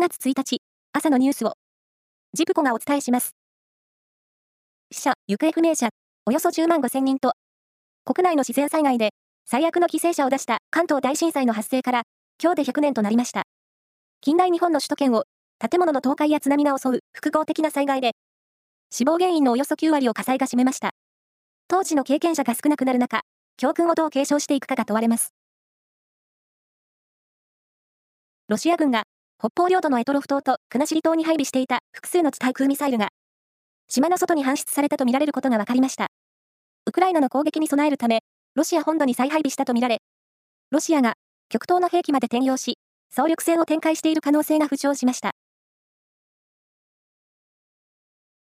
月1日、朝のニュースを、ジプコがお伝えします。死者、行方不明者、およそ10万5千人と、国内の自然災害で最悪の犠牲者を出した関東大震災の発生から、今日で100年となりました。近代日本の首都圏を建物の倒壊や津波が襲う複合的な災害で、死亡原因のおよそ9割を火災が占めました。当時の経験者が少なくなる中、教訓をどう継承していくかが問われます。ロシア軍が北方領土の択捉島と国後島に配備していた複数の地対空ミサイルが、島の外に搬出されたとみられることが分かりました。ウクライナの攻撃に備えるため、ロシア本土に再配備したとみられ、ロシアが極東の兵器まで転用し、総力戦を展開している可能性が浮上しました。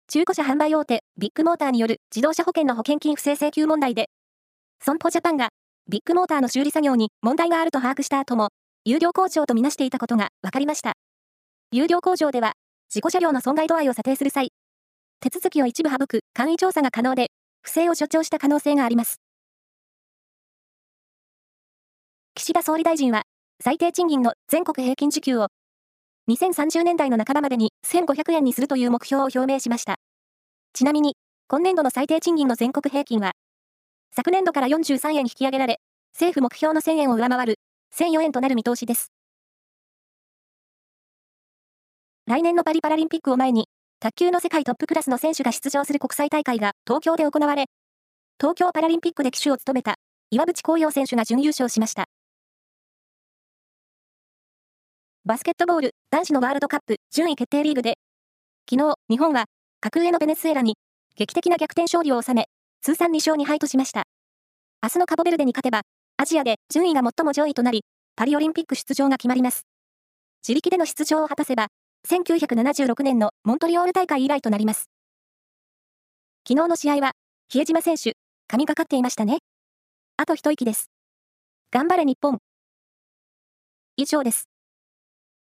中古車販売大手ビッグモーターによる自動車保険の保険金不正請求問題で、損保ジャパンがビッグモーターの修理作業に問題があると把握した後も、有料工場とみなしていたことが分かりました。有料工場では、事故車両の損害度合いを査定する際、手続きを一部省く簡易調査が可能で、不正を所長した可能性があります。岸田総理大臣は、最低賃金の全国平均時給を、2030年代の半ばまでに1500円にするという目標を表明しました。ちなみに、今年度の最低賃金の全国平均は、昨年度から43円引き上げられ、政府目標の1000円を上回る1004円となる見通しです。来年のパリパラリンピックを前に、卓球の世界トップクラスの選手が出場する国際大会が東京で行われ、東京パラリンピックで旗手を務めた岩渕幸洋選手が準優勝しました。バスケットボール男子のワールドカップ順位決定リーグで、昨日、日本は格上のベネズエラに劇的な逆転勝利を収め、通算2勝2敗としました。明日のカボベルデに勝てば、アジアで順位が最も上位となり、パリオリンピック出場が決まります。自力での出場を果たせば、1976年のモントリオール大会以来となります。昨日の試合は、比江島選手、神がかっていましたね。あと一息です。頑張れ日本。以上です。